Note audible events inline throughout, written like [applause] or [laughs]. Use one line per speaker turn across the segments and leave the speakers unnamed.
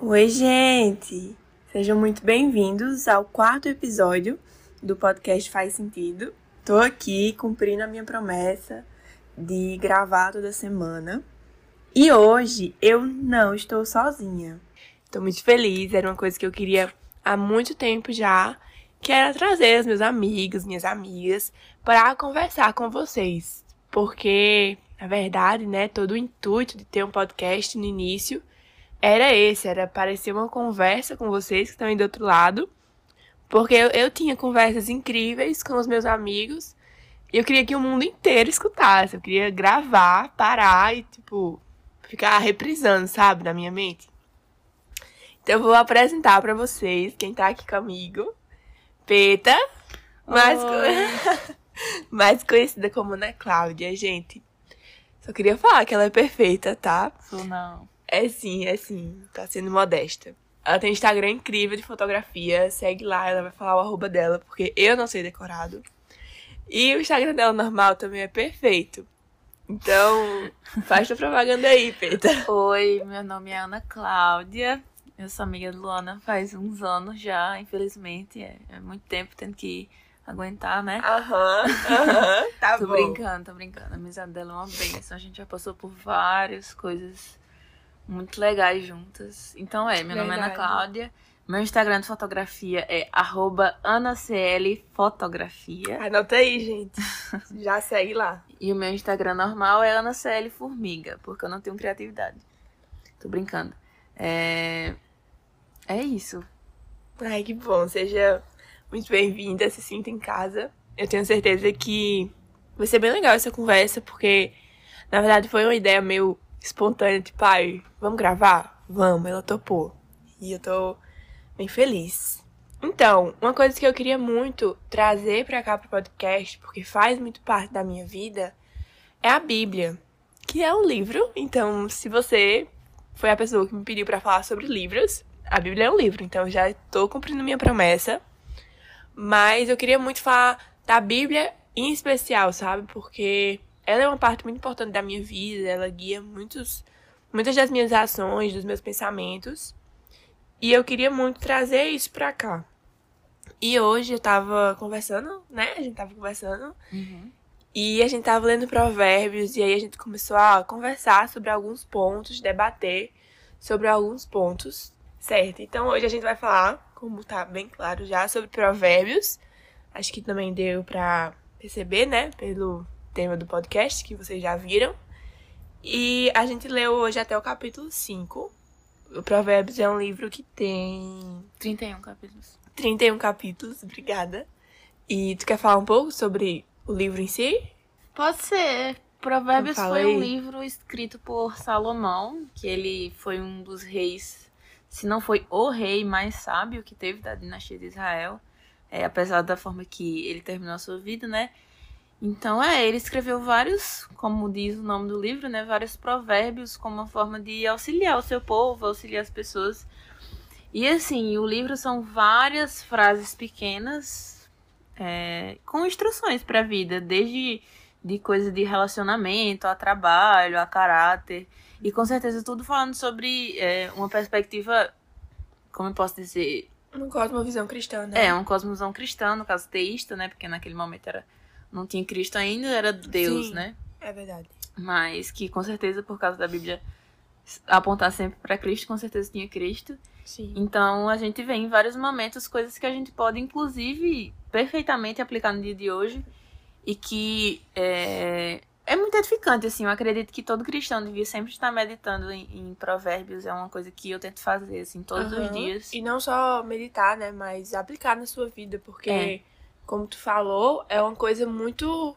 Oi, gente! Sejam muito bem-vindos ao quarto episódio do podcast Faz Sentido. Tô aqui cumprindo a minha promessa de gravar toda semana. E hoje eu não estou sozinha. Estou muito feliz, era uma coisa que eu queria há muito tempo já, que era trazer os meus amigos, minhas amigas, para conversar com vocês. Porque, na verdade, né, todo o intuito de ter um podcast no início era esse, era parecer uma conversa com vocês que estão aí do outro lado. Porque eu, eu tinha conversas incríveis com os meus amigos. E eu queria que o mundo inteiro escutasse. Eu queria gravar, parar e, tipo, ficar reprisando, sabe, na minha mente. Então eu vou apresentar para vocês quem tá aqui comigo. Peta, mais, co... [laughs] mais conhecida como Ana Cláudia, gente. Só queria falar que ela é perfeita, tá?
Sou não.
É sim, é sim. Tá sendo modesta. Ela tem um Instagram incrível de fotografia. Segue lá, ela vai falar o arroba dela, porque eu não sei decorado. E o Instagram dela normal também é perfeito. Então, [laughs] faz tua propaganda aí, Peta.
Oi, meu nome é Ana Cláudia. Eu sou amiga de Luana faz uns anos já, infelizmente. É, é muito tempo tendo que aguentar, né?
Aham, [laughs] aham, tá
tô
bom.
brincando, tô brincando. A amizade dela é uma bênção. A gente já passou por várias coisas muito legais juntas. Então é, meu nome é Ana
Verdade.
Cláudia. Meu Instagram de fotografia é anaclfotografia.
Anota aí, gente. [laughs] Já segue lá.
E o meu Instagram normal é anacl formiga, porque eu não tenho criatividade. Tô brincando. É... É isso.
Ai, que bom. Seja muito bem-vinda, se sinta em casa. Eu tenho certeza que vai ser bem legal essa conversa, porque na verdade foi uma ideia meio espontânea, tipo, ai, vamos gravar? Vamos, ela topou. E eu tô bem feliz. Então, uma coisa que eu queria muito trazer pra cá pro podcast, porque faz muito parte da minha vida, é a Bíblia, que é um livro. Então, se você foi a pessoa que me pediu pra falar sobre livros, a Bíblia é um livro, então eu já tô cumprindo minha promessa. Mas eu queria muito falar da Bíblia em especial, sabe? Porque ela é uma parte muito importante da minha vida, ela guia muitos, muitas das minhas ações, dos meus pensamentos. E eu queria muito trazer isso pra cá. E hoje eu tava conversando, né? A gente tava conversando. E a gente tava lendo provérbios. E aí a gente começou a conversar sobre alguns pontos, debater sobre alguns pontos. Certo? Então hoje a gente vai falar, como tá bem claro já, sobre provérbios. Acho que também deu pra perceber, né? Pelo tema do podcast, que vocês já viram. E a gente leu hoje até o capítulo 5. O Provérbios é um livro que tem
31 capítulos.
31 capítulos, obrigada. E tu quer falar um pouco sobre o livro em si?
Pode ser. Provérbios foi um livro escrito por Salomão, que ele foi um dos reis, se não foi o rei mais sábio que teve da dinastia de Israel, é, apesar da forma que ele terminou a sua vida, né? Então, é, ele escreveu vários, como diz o nome do livro, né? Vários provérbios como uma forma de auxiliar o seu povo, auxiliar as pessoas. E assim, o livro são várias frases pequenas é, com instruções para a vida, desde de coisa de relacionamento, a trabalho, a caráter. E com certeza tudo falando sobre é, uma perspectiva, como eu posso dizer,
Uma cosmovisão cristã, né?
é, uma cosmovisão cristã, no caso teísta, né? Porque naquele momento era, não tinha Cristo ainda, era Deus,
Sim.
né?
É verdade.
Mas que com certeza, por causa da Bíblia apontar sempre para Cristo, com certeza tinha Cristo.
Sim.
Então a gente vê em vários momentos coisas que a gente pode, inclusive, perfeitamente aplicar no dia de hoje e que é, é muito edificante, assim. Eu acredito que todo cristão devia sempre estar meditando em, em provérbios. É uma coisa que eu tento fazer, assim, todos os
Aham.
dias.
E não só meditar, né? Mas aplicar na sua vida, porque,
É.
como tu falou, é uma coisa muito,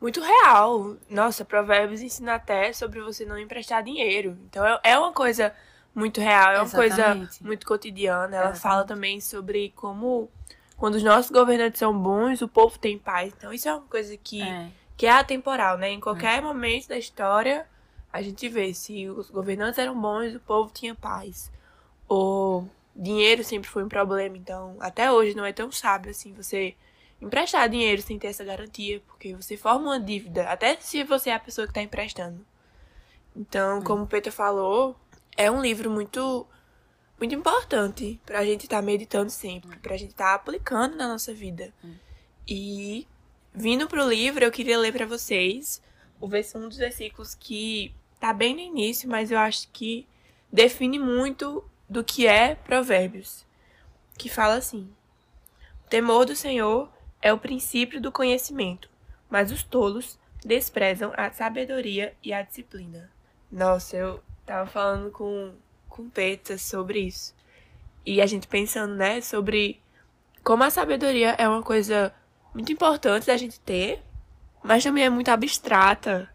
muito real. Nossa, Provérbios ensina até sobre você não emprestar dinheiro. Então é, é uma coisa muito real, é uma coisa
Exatamente.
muito cotidiana. Ela
Exatamente.
fala também sobre como, quando os nossos governantes são bons, o povo tem paz. Então isso é uma coisa que
É.
que é atemporal, né? Em qualquer momento da história, a gente vê se os governantes eram bons, o povo tinha paz. Ou dinheiro sempre foi um problema, então até hoje não é tão sábio assim você emprestar dinheiro sem ter essa garantia, porque você forma uma dívida, até se você é a pessoa que está emprestando. Então, como o Peter falou, é um livro muito muito importante pra gente estar tá meditando sempre, pra gente estar tá aplicando na nossa vida. E vindo pro livro, eu queria ler para vocês o um dos versículos que tá bem no início, mas eu acho que define muito do que é Provérbios, que fala assim: O temor do Senhor é o princípio do conhecimento, mas os tolos desprezam a sabedoria e a disciplina. Nossa, eu tava falando com com Peta sobre isso. E a gente pensando, né, sobre como a sabedoria é uma coisa muito importante da gente ter, mas também é muito abstrata.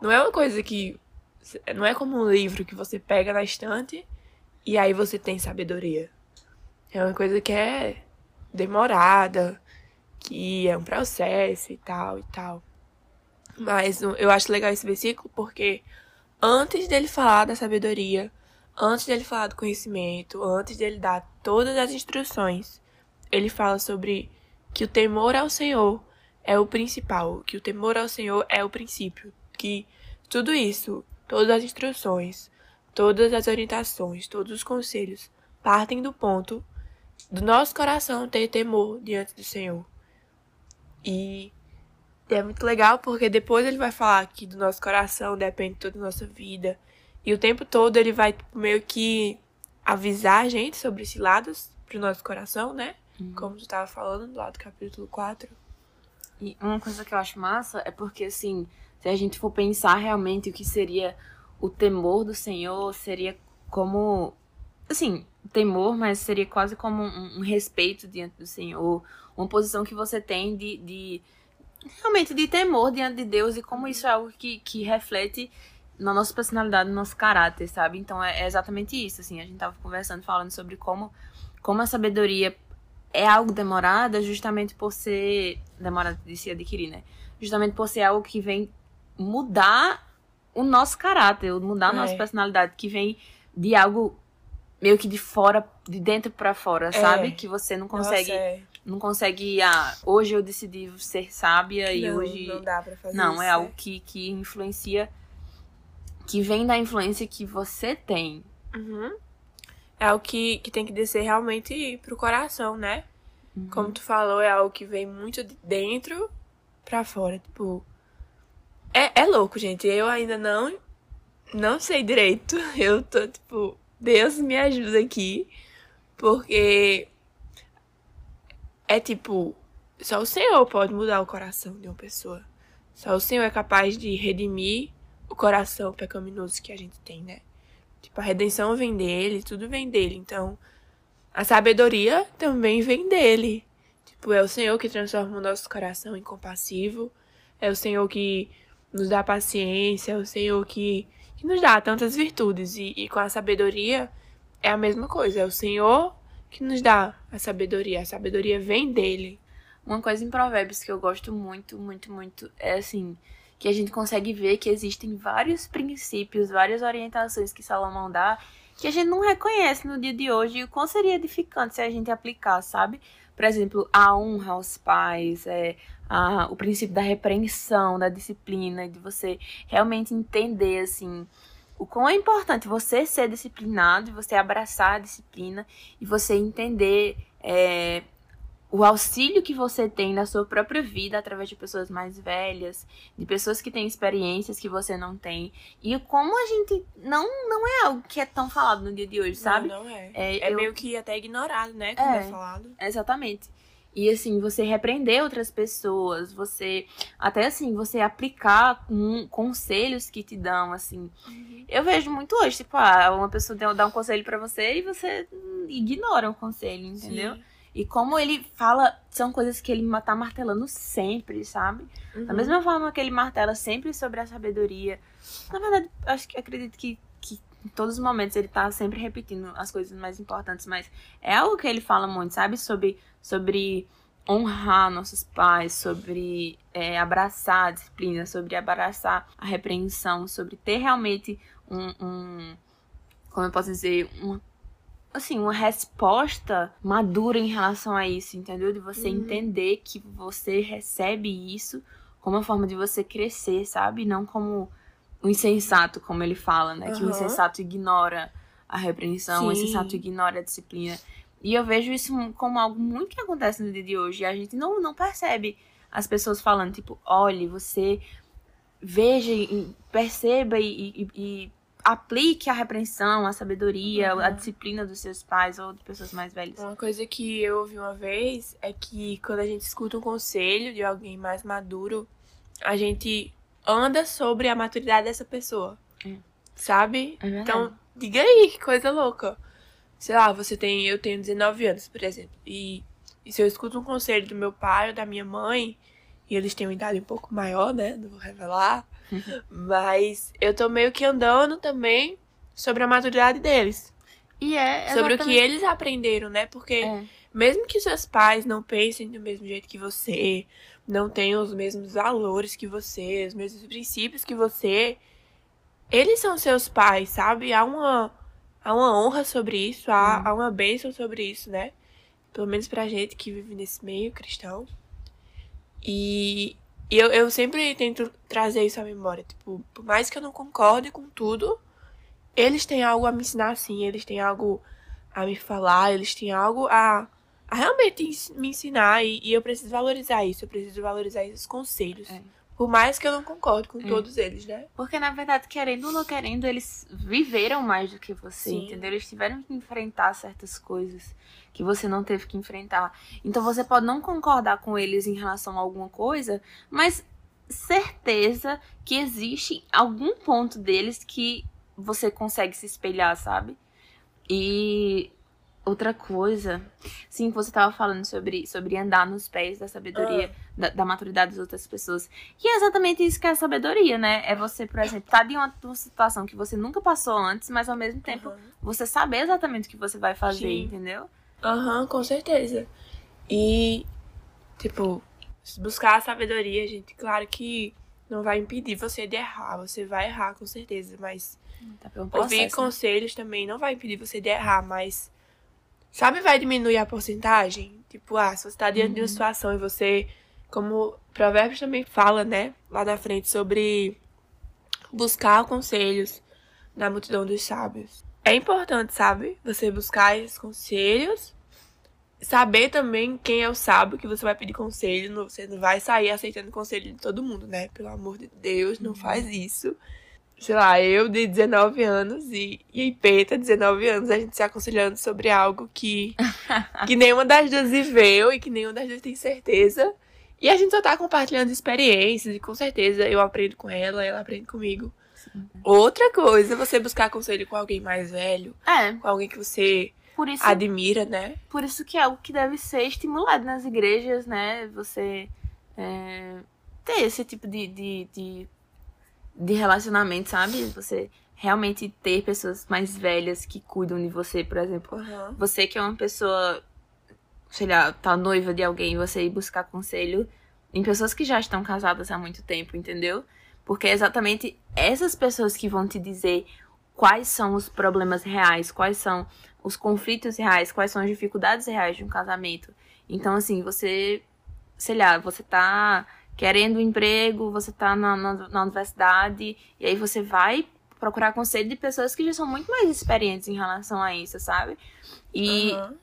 Não é uma coisa que não é como um livro que você pega na estante e aí você tem sabedoria. É uma coisa que é demorada, que é um processo e tal e tal. Mas eu acho legal esse versículo porque antes dele falar da sabedoria, antes dele falar do conhecimento, antes dele dar todas as instruções, ele fala sobre que o temor ao Senhor é o principal, que o temor ao Senhor é o princípio, que tudo isso, todas as instruções, todas as orientações, todos os conselhos partem do ponto do nosso coração ter temor diante do Senhor. E é muito legal porque depois ele vai falar que do nosso coração depende toda a nossa vida, e o tempo todo ele vai meio que avisar a gente sobre esses lados pro nosso coração, né? Uhum. Como tu tava falando lá do capítulo 4.
E uma coisa que eu acho massa é porque, assim, se a gente for pensar realmente o que seria o temor do Senhor, seria como. Assim, temor, mas seria quase como um, um respeito diante do Senhor. Uma posição que você tem de, de realmente de temor diante de Deus e como isso é algo que, que reflete na nossa personalidade, no nosso caráter, sabe? Então é, é, exatamente isso, assim, a gente tava conversando, falando sobre como, como a sabedoria é algo demorada justamente por ser, demorada de se adquirir, né? Justamente por ser algo que vem mudar o nosso caráter, mudar a é. nossa personalidade, que vem de algo meio que de fora, de dentro para fora, é. sabe? Que você não consegue... Nossa, é. Não consegue, ah, hoje eu decidi ser sábia e hoje.
Não dá pra fazer
Não,
isso,
é algo que, que influencia que vem da influência que você tem.
Uhum. É algo que, que tem que descer realmente pro coração, né? Uhum. Como tu falou, é algo que vem muito de dentro pra fora. Tipo. É, é louco, gente. Eu ainda não. Não sei direito. [laughs] Eu tô, tipo. Deus me ajuda aqui. Porque. É tipo. Só o Senhor pode mudar o coração de uma pessoa. Só o Senhor é capaz de redimir o coração pecaminoso que a gente tem, né? Tipo, a redenção vem dele, tudo vem dele. Então, a sabedoria também vem dele. Tipo, é o Senhor que transforma o nosso coração em compassivo. É o Senhor que nos dá paciência. É o Senhor que, que nos dá tantas virtudes. E, e com a sabedoria é a mesma coisa. É o Senhor que nos dá a sabedoria. A sabedoria vem dele.
Uma coisa em Provérbios que eu gosto muito, muito, muito é assim que a gente consegue ver que existem vários princípios, várias orientações que Salomão dá que a gente não reconhece no dia de hoje e o quão seria edificante se a gente aplicar, sabe? Por exemplo, a honra aos pais, é, a, o princípio da repreensão, da disciplina, de você realmente entender, assim, o quão é importante você ser disciplinado, você abraçar a disciplina e você entender é, o auxílio que você tem na sua própria vida através de pessoas mais velhas, de pessoas que têm experiências que você não tem. E como a gente não não é algo que é tão falado no dia de hoje, sabe?
Não, não é. É, é eu... meio que até ignorado, né? Como é, é falado.
Exatamente. E assim, você repreender outras pessoas, você até assim, você aplicar com conselhos que te dão, assim. Uhum. Eu vejo muito hoje, tipo, ah, uma pessoa dá um conselho para você e você ignora o conselho, entendeu? Sim. E como ele fala, são coisas que ele tá martelando sempre, sabe? Uhum. Da mesma forma que ele martela sempre sobre a sabedoria. Na verdade, acho que acredito que, que em todos os momentos ele tá sempre repetindo as coisas mais importantes, mas é algo que ele fala muito, sabe? Sobre, sobre honrar nossos pais, sobre é, abraçar a disciplina, sobre abraçar a repreensão, sobre ter realmente um, um como eu posso dizer, uma assim, uma resposta madura em relação a isso, entendeu? De você
Uhum.
entender que você recebe isso como uma forma de você crescer, sabe? Não como o insensato, como ele fala, né? Que o insensato ignora a repreensão, o
Sim.
insensato ignora a disciplina. E eu vejo isso como algo muito que acontece no dia de hoje. E a gente não, não percebe as pessoas falando, tipo, olhe, você veja perceba e, e- e aplique a repreensão, a sabedoria, a
Uhum.
disciplina dos seus pais ou de pessoas mais velhas.
Uma coisa que eu ouvi uma vez é que quando a gente escuta um conselho de alguém mais maduro, a gente anda sobre a maturidade dessa pessoa.
É.
Sabe?
É.
Então, diga aí, que coisa louca. Sei lá, você tem. Eu tenho 19 anos, por exemplo. E, e se eu escuto um conselho do meu pai ou da minha mãe, e eles têm uma idade um pouco maior, né? Não vou revelar. [laughs] mas eu tô meio que andando também sobre a maturidade deles.
E é
Sobre o que eles aprenderam, né? Porque
É.
mesmo que seus pais não pensem do mesmo jeito que você, não tenham os mesmos valores que você, os mesmos princípios que você, eles são seus pais, sabe? Há uma, há uma honra sobre isso, há,
Hum.
há uma bênção sobre isso, né? Pelo menos pra gente que vive nesse meio cristão. E, e eu, eu sempre tento trazer isso à memória. Tipo, por mais que eu não concorde com tudo, eles têm algo a me ensinar sim, eles têm algo a me falar, eles têm algo a, a realmente me ensinar e, e eu preciso valorizar isso, eu preciso valorizar esses conselhos.
É.
Por mais que eu não concorde com
É.
todos eles, né?
Porque, na verdade, querendo ou não querendo, eles viveram mais do que você,
Sim.
entendeu? Eles tiveram que enfrentar certas coisas que você não teve que enfrentar. Então, você pode não concordar com eles em relação a alguma coisa, mas certeza que existe algum ponto deles que você consegue se espelhar, sabe? E outra coisa, sim, que você tava falando sobre, sobre andar nos pés da sabedoria, da, da maturidade das outras pessoas. E é exatamente isso que é a sabedoria, né? É você, por exemplo, tá de uma, uma situação que você nunca passou antes, mas ao mesmo tempo
Aham.
você saber exatamente o que você vai fazer,
Sim.
entendeu?
Aham, com certeza. E, tipo, buscar a sabedoria, gente, claro que não vai impedir você de errar. Você vai errar, com certeza, mas
Tá pelo
ouvir
processo, né?
conselhos também não vai impedir você de errar, mas. Sabe, vai diminuir a porcentagem? Tipo, ah, se você tá diante de uma
Uhum.
situação e você. Como Provérbios também fala, né? Lá na frente, sobre buscar conselhos na multidão dos sábios. É importante, sabe? Você buscar esses conselhos. Saber também quem é o sábio que você vai pedir conselho. Você não vai sair aceitando conselho de todo mundo, né? Pelo amor de Deus, não faz isso sei lá, eu de 19 anos e, e Peta, 19 anos, a gente se aconselhando sobre algo que, [laughs] que nenhuma das duas viveu e que nenhuma das duas tem certeza. E a gente só tá compartilhando experiências e com certeza eu aprendo com ela, ela aprende comigo.
Sim.
Outra coisa, você buscar conselho com alguém mais velho,
É,
com alguém que você
isso,
admira, né?
por isso que é algo que deve ser estimulado nas igrejas, né? Você é, ter esse tipo de, de, de, de relacionamento, sabe? Você realmente ter pessoas mais velhas que cuidam de você, por exemplo.
Aham.
Você que é uma pessoa, sei lá, tá noiva de alguém, você ir buscar conselho em pessoas que já estão casadas há muito tempo, entendeu? Porque é exatamente essas pessoas que vão te dizer quais são os problemas reais, quais são os conflitos reais, quais são as dificuldades reais de um casamento. Então, assim, você, sei lá, você tá querendo um emprego, você tá na, na, na universidade, e aí você vai procurar conselho de pessoas que já são muito mais experientes em relação a isso, sabe? E
Aham.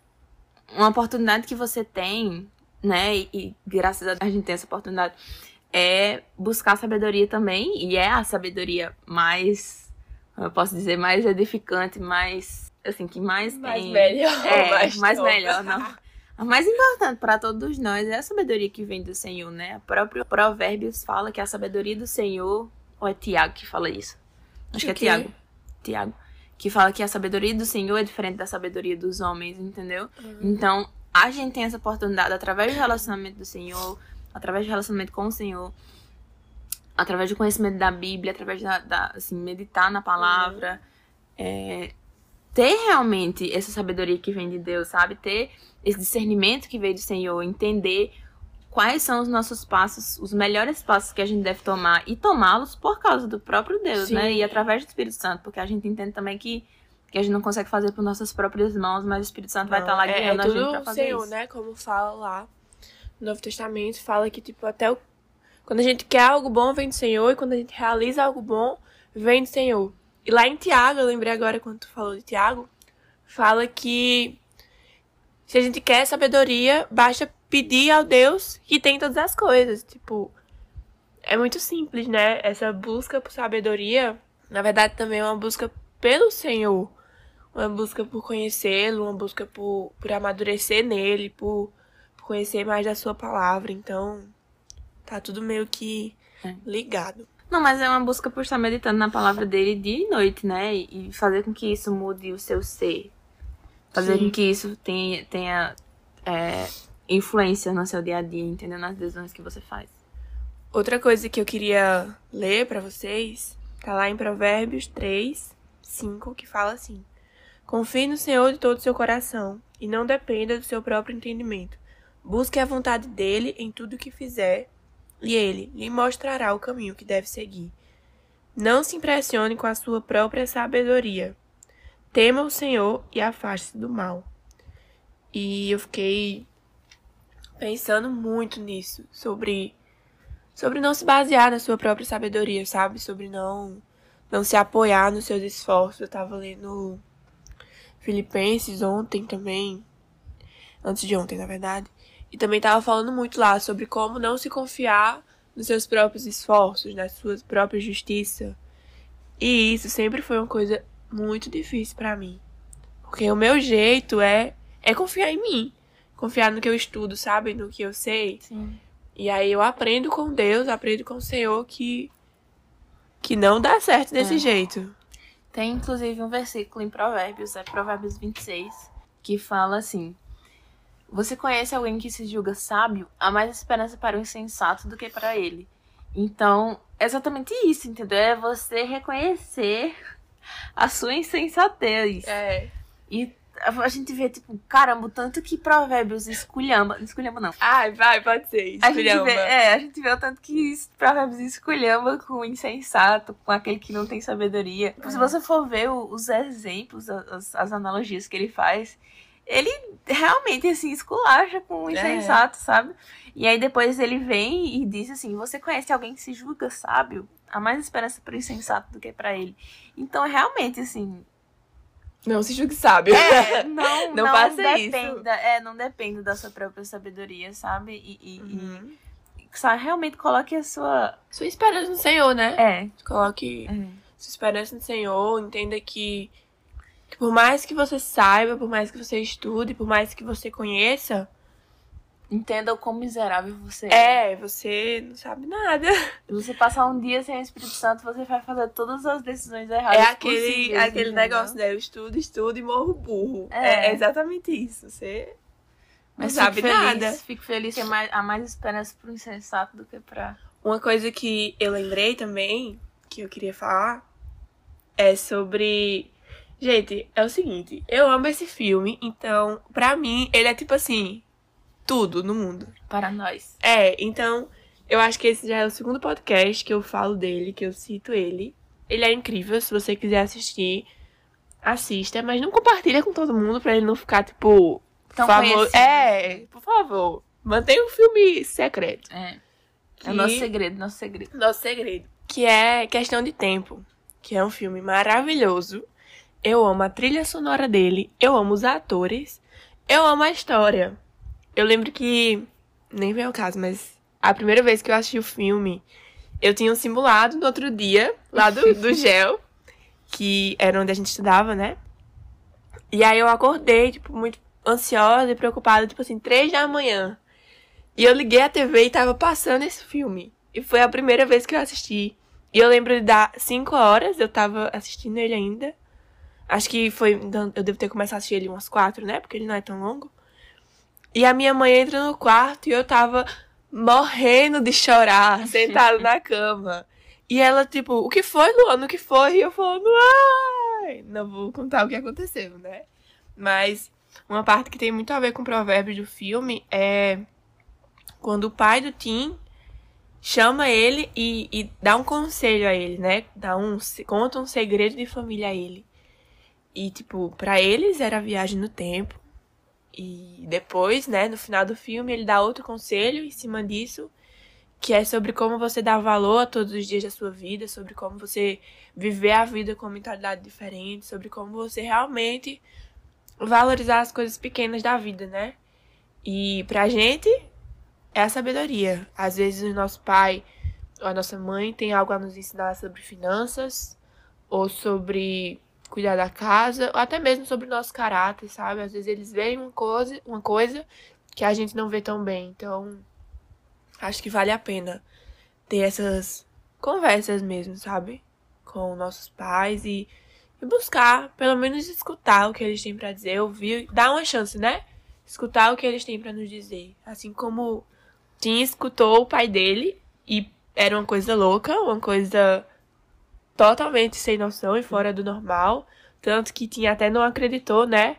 uma oportunidade que você tem, né? E, e graças a Deus a gente tem essa oportunidade, é buscar sabedoria também. E é a sabedoria mais, eu posso dizer, mais edificante, mais, assim, que mais,
Mais
tem...
melhor,
É, [laughs]
mais
mais, melhor, não. A mais importante para todos nós é a sabedoria que vem do Senhor, né? O próprio Provérbios fala que a sabedoria do Senhor, ou é Tiago que fala isso? Acho que é
O quê?
Tiago. Tiago. Que fala que a sabedoria do Senhor é diferente da sabedoria dos homens, entendeu? Então, a gente tem essa oportunidade através do relacionamento do Senhor, através do relacionamento com o Senhor, através do conhecimento da Bíblia, através da, da, assim, meditar na palavra, é, ter realmente essa sabedoria que vem de Deus, sabe? Ter esse discernimento que veio do Senhor, entender quais são os nossos passos, os melhores passos que a gente deve tomar e tomá-los por causa do próprio Deus,
Sim.
né? E através do Espírito Santo, porque a gente entende também que que a gente não consegue fazer por nossas próprias mãos, mas o Espírito Santo vai estar lá
é,
guiando
é
a gente pra
o
fazer
Senhor,
isso.
né? Como fala lá no Novo Testamento, fala que, tipo, até o... quando a gente quer algo bom, vem do Senhor, e quando a gente realiza algo bom, vem do Senhor. E lá em Tiago, eu lembrei agora quando tu falou de Tiago, fala que se a gente quer sabedoria, basta pedir ao Deus que tem todas as coisas. Tipo, é muito simples, né? Essa busca por sabedoria, na verdade, também é uma busca pelo Senhor. Uma busca por conhecê-lo, uma busca por, por amadurecer nele, por, por conhecer mais da sua palavra. Então, tá tudo meio que
É.
ligado.
Não, mas é uma busca por estar meditando na palavra dele dia e noite, né? E fazer com que isso mude o seu ser. Fazer
Sim.
com que isso tenha, tenha é, influência no seu dia a dia, entendeu? Nas decisões que você faz.
Outra coisa que eu queria ler pra vocês tá lá em Provérbios 3, 5, que fala assim: Confie no Senhor de todo o seu coração e não dependa do seu próprio entendimento. Busque a vontade dele em tudo o que fizer e ele lhe mostrará o caminho que deve seguir. Não se impressione com a sua própria sabedoria. Tema o Senhor e afaste-se do mal. E eu fiquei pensando muito nisso, sobre sobre não se basear na sua própria sabedoria, sabe? Sobre não não se apoiar nos seus esforços. Eu tava lendo Filipenses ontem também, antes de ontem, na verdade, e também tava falando muito lá sobre como não se confiar nos seus próprios esforços, na sua própria justiça. E isso sempre foi uma coisa muito difícil pra mim. Porque o meu jeito é é confiar em mim, confiar no que eu estudo, sabe? No que eu sei.
Sim.
E aí eu aprendo com Deus, aprendo com o Senhor que que não dá certo desse
É.
jeito.
Tem inclusive um versículo em Provérbios, é Provérbios 26, que fala assim: Você conhece alguém que se julga sábio? Há mais esperança para o insensato do que para ele. Então, é exatamente isso, entendeu? É você reconhecer a sua insensatez.
É.
E a gente vê, tipo, caramba, o tanto que Provérbios esculhamba. Não esculhamba, não.
Ai, vai, pode ser.
A gente,
Esculhamba.
vê, é, a gente vê o tanto que Provérbios esculhamba com o insensato, com aquele que não tem sabedoria. Se você for ver os exemplos, as, as analogias que ele faz, ele realmente, assim, esculacha com o
É.
insensato, sabe? E aí depois ele vem e diz assim, você conhece alguém que se julga sábio? Há mais esperança para o insensato do que para ele. Então, realmente, assim...
Não se julgue sábio.
É, [laughs] não,
Não
não,
faça isso.
dependa, É, não depende da sua própria sabedoria, sabe? E, e- e
Uhum.
só realmente coloque a sua.
Sua esperança no Senhor, né?
É.
Coloque sua esperança no Senhor, entenda que, que por mais que você saiba, por mais que você estude, por mais que você conheça,
Entenda o quão miserável você é.
é, você não sabe nada.
Se você passar um dia sem o Espírito Santo, você vai fazer todas as decisões erradas.
É aquele, aquele
entendeu?
negócio, né? Eu estudo, estudo e morro burro.
É.
É, é exatamente isso. Você não
Mas
sabe
fico feliz,
nada.
Fico feliz que há mais, há mais esperança pro insensato do que pra.
Uma coisa que eu lembrei também, que eu queria falar, é sobre. Gente, é o seguinte, eu amo esse filme, então, pra mim, ele é tipo assim, tudo no mundo.
Para nós.
É, então, eu acho que esse já é o segundo podcast que eu falo dele, que eu cito ele. Ele é incrível, se você quiser assistir, assista, mas não compartilha com todo mundo pra ele não ficar, tipo,
Tão
famoso. É, por favor, mantenha o filme secreto.
É.
Que-
É o nosso segredo, nosso segredo.
Nosso segredo. Que é Questão de Tempo. Que é um filme maravilhoso. Eu amo a trilha sonora dele. Eu amo os atores. Eu amo a história. Eu lembro que. Nem vem ao caso, mas. A primeira vez que eu assisti o filme, eu tinha um simulado no outro dia, lá do, do [laughs] GEL, que era onde a gente estudava, né? E aí eu acordei, tipo, muito ansiosa e preocupada, tipo assim, três da manhã. E eu liguei a TV e tava passando esse filme. E foi a primeira vez que eu assisti. E eu lembro de dar 5 horas, eu tava assistindo ele ainda. Acho que foi. então, Eu devo ter começado a assistir ele umas 4, né? Porque ele não é tão longo. E a minha mãe entra no quarto e eu tava morrendo de chorar, [laughs] sentado na cama. E ela, tipo, o que foi, Luana? O que foi? E eu falando, ai! Não vou contar o que aconteceu, né? Mas uma parte que tem muito a ver com o provérbio do filme é quando o pai do Tim chama ele e, e dá um conselho a ele, né? Dá um, conta um segredo de família a ele. E, tipo, para eles era a viagem no tempo. E depois, né, no final do filme, ele dá outro conselho em cima disso, que é sobre como você dá valor a todos os dias da sua vida, sobre como você viver a vida com uma mentalidade diferente, sobre como você realmente valorizar as coisas pequenas da vida, né? E pra gente é a sabedoria. Às vezes o nosso pai ou a nossa mãe tem algo a nos ensinar sobre finanças ou sobre cuidar da casa, ou até mesmo sobre o nosso caráter, sabe? Às vezes eles veem uma coisa, uma coisa que a gente não vê tão bem. Então, acho que vale a pena ter essas conversas mesmo, sabe? Com nossos pais e, e buscar, pelo menos escutar o que eles têm para dizer, ouvir, dar uma chance, né? Escutar o que eles têm para nos dizer. Assim como Tim escutou o pai dele e era uma coisa louca, uma coisa totalmente sem noção e fora do normal. Tanto que tinha até não acreditou, né?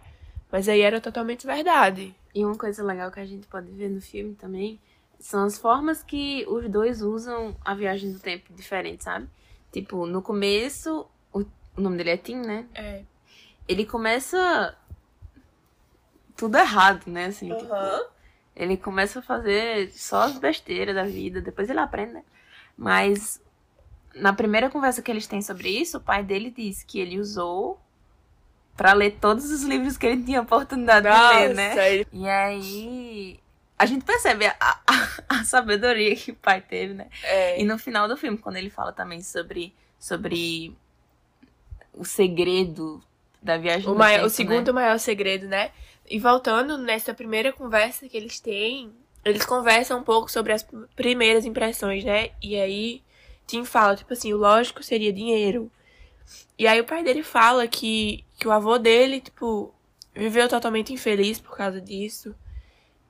Mas aí era totalmente verdade.
E uma coisa legal que a gente pode ver no filme também são as formas que os dois usam a viagem do tempo diferente, sabe? Tipo, no começo, o, o nome dele é Tim, né?
É.
Ele começa tudo errado, né? Assim,
Uhum.
tipo, ele começa a fazer só as besteiras da vida, depois ele aprende, né? Mas na primeira conversa que eles têm sobre isso, o pai dele diz que ele usou pra ler todos os livros que ele tinha oportunidade de ler, né?
ele-
E aí a gente percebe a, a, a sabedoria que o pai teve, né?
é.
E no final do filme, quando ele fala também sobre, sobre o segredo da viagem
o,
do
maior-
tempo,
o segundo
né?
maior segredo, né? E voltando nessa primeira conversa que eles têm, eles conversam um pouco sobre as primeiras impressões, né? E aí Tim fala, tipo assim, o lógico seria dinheiro. E aí o pai dele fala que, que o avô dele, tipo, viveu totalmente infeliz por causa disso.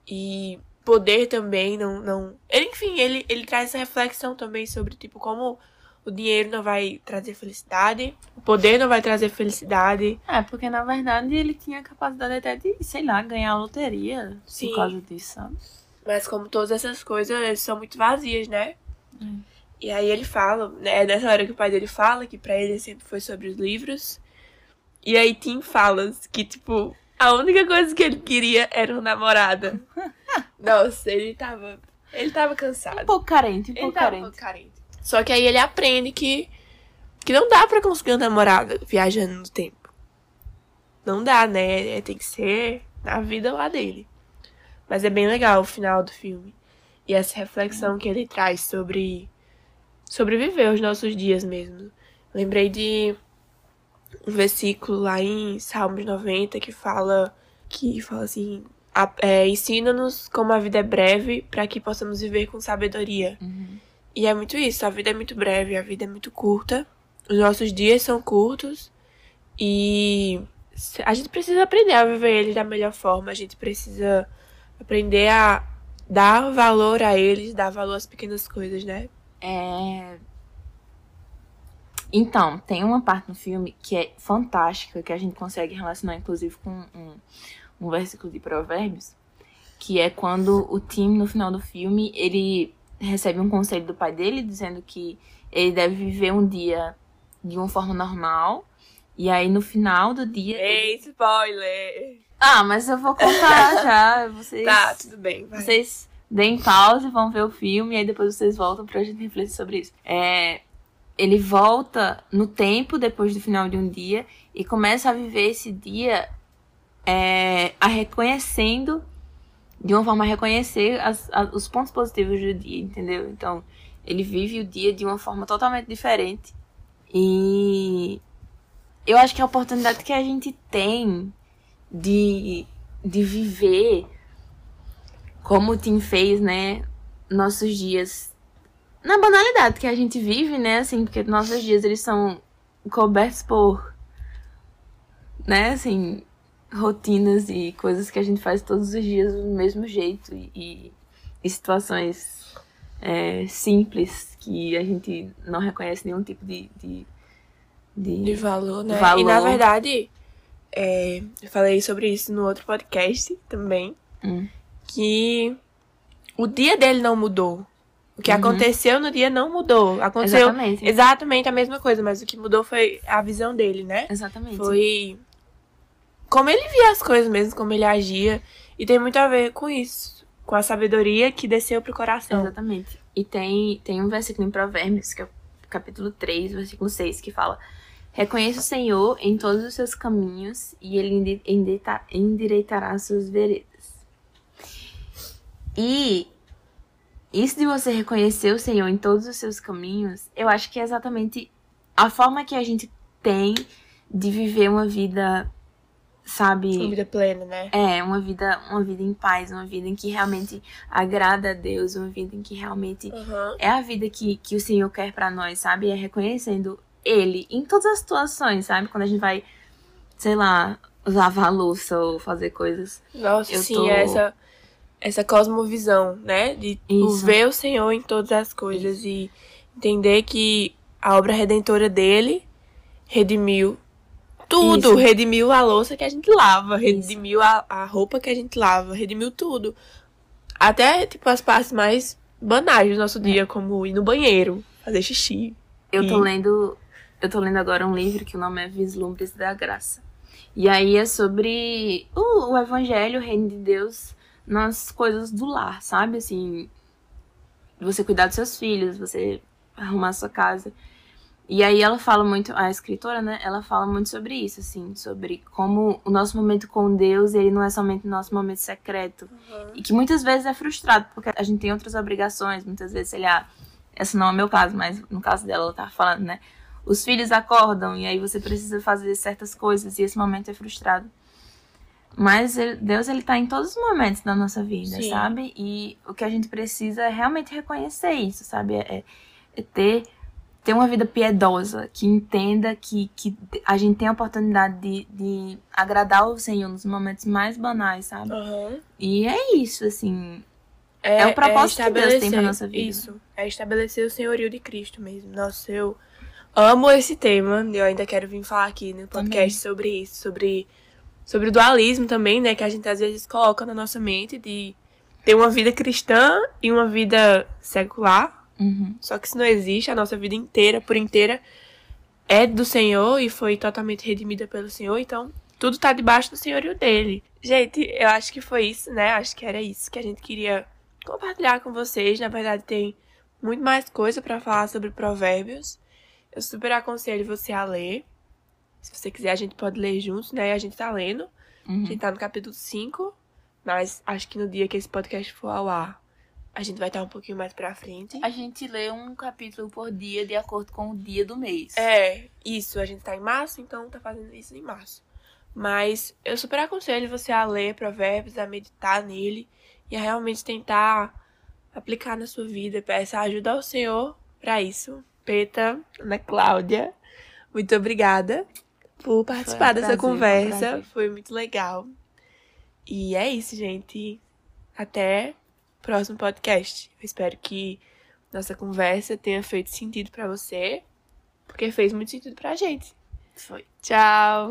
E poder também não. não... Ele, enfim, ele, ele traz essa reflexão também sobre, tipo, como o dinheiro não vai trazer felicidade, o poder não vai trazer felicidade.
É, porque na verdade ele tinha a capacidade até de, sei lá, ganhar a loteria
Sim.
por causa disso, sabe?
Mas como todas essas coisas são muito vazias, né?
Hum.
E aí ele fala, né? É nessa hora que o pai dele fala que pra ele sempre foi sobre os livros. E aí Tim fala que, tipo, a única coisa que ele queria era uma namorada. [laughs] Nossa, ele tava. Ele tava cansado.
Um pouco carente, um pouco
um
carente.
pouco carente. Só que aí ele aprende que, que não dá pra conseguir uma namorada viajando no tempo. Não dá, né? Tem que ser na vida lá dele. Mas é bem legal o final do filme. E essa reflexão que ele traz sobre, sobre viver os nossos dias mesmo. Lembrei de um versículo lá em Salmos 90 que fala que fala assim, é, ensina-nos como a vida é breve para que possamos viver com sabedoria.
Uhum.
E é muito isso, a vida é muito breve, a vida é muito curta. Os nossos dias são curtos e a gente precisa aprender a viver eles da melhor forma, a gente precisa aprender a dar valor a eles, dar valor às pequenas coisas, né?
É... Então, tem uma parte no filme que é fantástica, que a gente consegue relacionar, inclusive, com um, um versículo de Provérbios, que é quando o Tim, no final do filme, ele recebe um conselho do pai dele, dizendo que ele deve viver um dia de uma forma normal, e aí no final do dia...
Ei, spoiler!
Ah, mas eu vou contar já, [laughs] vocês...
Tá, tudo bem, vai.
Vocês deem pausa e vão ver o filme, e aí depois vocês voltam pra gente refletir sobre isso. É, ele volta no tempo depois do final de um dia e começa a viver esse dia é, a reconhecendo, de uma forma a reconhecer as- a- os pontos positivos do dia, entendeu? Então, ele vive o dia de uma forma totalmente diferente. E eu acho que a oportunidade que a gente tem de, de viver como o Tim fez, né? Nossos dias. Na banalidade que a gente vive, né? Assim, porque nossos dias eles são cobertos por. Né? Assim. Rotinas e coisas que a gente faz todos os dias do mesmo jeito. E, e situações é, simples que a gente não reconhece nenhum tipo de. de, de-
De valor, né?
Valor.
E na verdade, é, eu falei sobre isso no outro podcast também.
Hum.
Que o dia dele não mudou. O que
Uhum.
aconteceu no dia não mudou. Aconteceu
Exatamente.
exatamente a mesma coisa, mas o que mudou foi a visão dele, né?
Exatamente.
Foi como ele via as coisas mesmo, como ele agia. E tem muito a ver com isso. Com a sabedoria que desceu pro coração.
Exatamente. E tem, tem um versículo em Provérbios, que é o capítulo 3, versículo 6, que fala: Reconheça o Senhor em todos os seus caminhos e ele endireitará as suas veredas. E isso de você reconhecer o Senhor em todos os seus caminhos, eu acho que é exatamente a forma que a gente tem de viver uma vida, sabe?
Uma vida plena, né?
É, uma vida, uma vida em paz, uma vida em que realmente agrada a Deus, uma vida em que realmente
uhum.
é a vida que, que o Senhor quer para nós, sabe? É reconhecendo Ele em todas as situações, sabe? Quando a gente vai, sei lá, lavar a louça ou fazer coisas.
Nossa, eu sim, tô... essa essa cosmovisão, né? De Isso. ver o Senhor em todas as coisas Isso. e entender que a obra redentora dele redimiu tudo. Isso. Redimiu a louça que a gente lava, redimiu a, a roupa que a gente lava, redimiu tudo. Até, tipo, as partes mais banais do nosso dia, como ir no banheiro, fazer xixi.
Eu tô lendo. Eu tô lendo agora um livro que o nome é Vislumbres da Graça. E aí é sobre o, o Evangelho, o Reino de Deus nas coisas do lar, sabe? Assim, você cuidar dos seus filhos, você arrumar a sua casa. E aí ela fala muito, a escritora, né? Ela fala muito sobre isso, assim, sobre como o nosso momento com Deus, ele não é somente o nosso momento secreto. Uhum. E que muitas vezes é frustrado, porque a gente tem outras obrigações, muitas vezes, sei lá, esse não é o meu caso, mas no caso dela, ela tá falando, né? Os filhos acordam e aí você precisa fazer certas coisas e esse momento é frustrado. Mas Deus, ele tá em todos os momentos da nossa vida, Sim. sabe? E o que a gente precisa é realmente reconhecer isso, sabe? É, é, ter, ter uma vida piedosa, que entenda que, que a gente tem a oportunidade de, de agradar o Senhor nos momentos mais banais, sabe?
Uhum.
E é isso, assim. É, é o propósito é que Deus tem pra nossa vida.
Isso. É estabelecer o senhorio de Cristo mesmo. Nossa, eu amo esse tema. Eu ainda quero vir falar aqui no podcast Também. sobre isso, sobre sobre o dualismo também, né, que a gente às vezes coloca na nossa mente de ter uma vida cristã e uma vida secular.
Uhum.
Só que isso não existe, a nossa vida inteira, por inteira, é do Senhor e foi totalmente redimida pelo Senhor, então tudo tá debaixo do senhorio dele. Gente, eu acho que foi isso, né? Acho que era isso que a gente queria compartilhar com vocês. Na verdade, tem muito mais coisa para falar sobre provérbios. Eu super aconselho você a ler. Se você quiser, a gente pode ler juntos, né? A gente tá lendo. Uhum. A gente tá no capítulo 5. Mas acho que no dia que esse podcast for ao ar, a gente vai estar um pouquinho mais pra frente.
A gente lê um capítulo por dia de acordo com o dia do mês.
É, isso. A gente tá em março, então tá fazendo isso em março. Mas eu super aconselho você a ler provérbios, a meditar nele e a realmente tentar aplicar na sua vida. Peça ajuda ao Senhor para isso. Peta, Ana Cláudia, muito obrigada por participar dessa prazer, conversa. Foi, foi muito legal. E é isso, gente. Até o próximo podcast. Eu espero que nossa conversa tenha feito sentido para você, porque fez muito sentido pra gente.
Foi.
Tchau.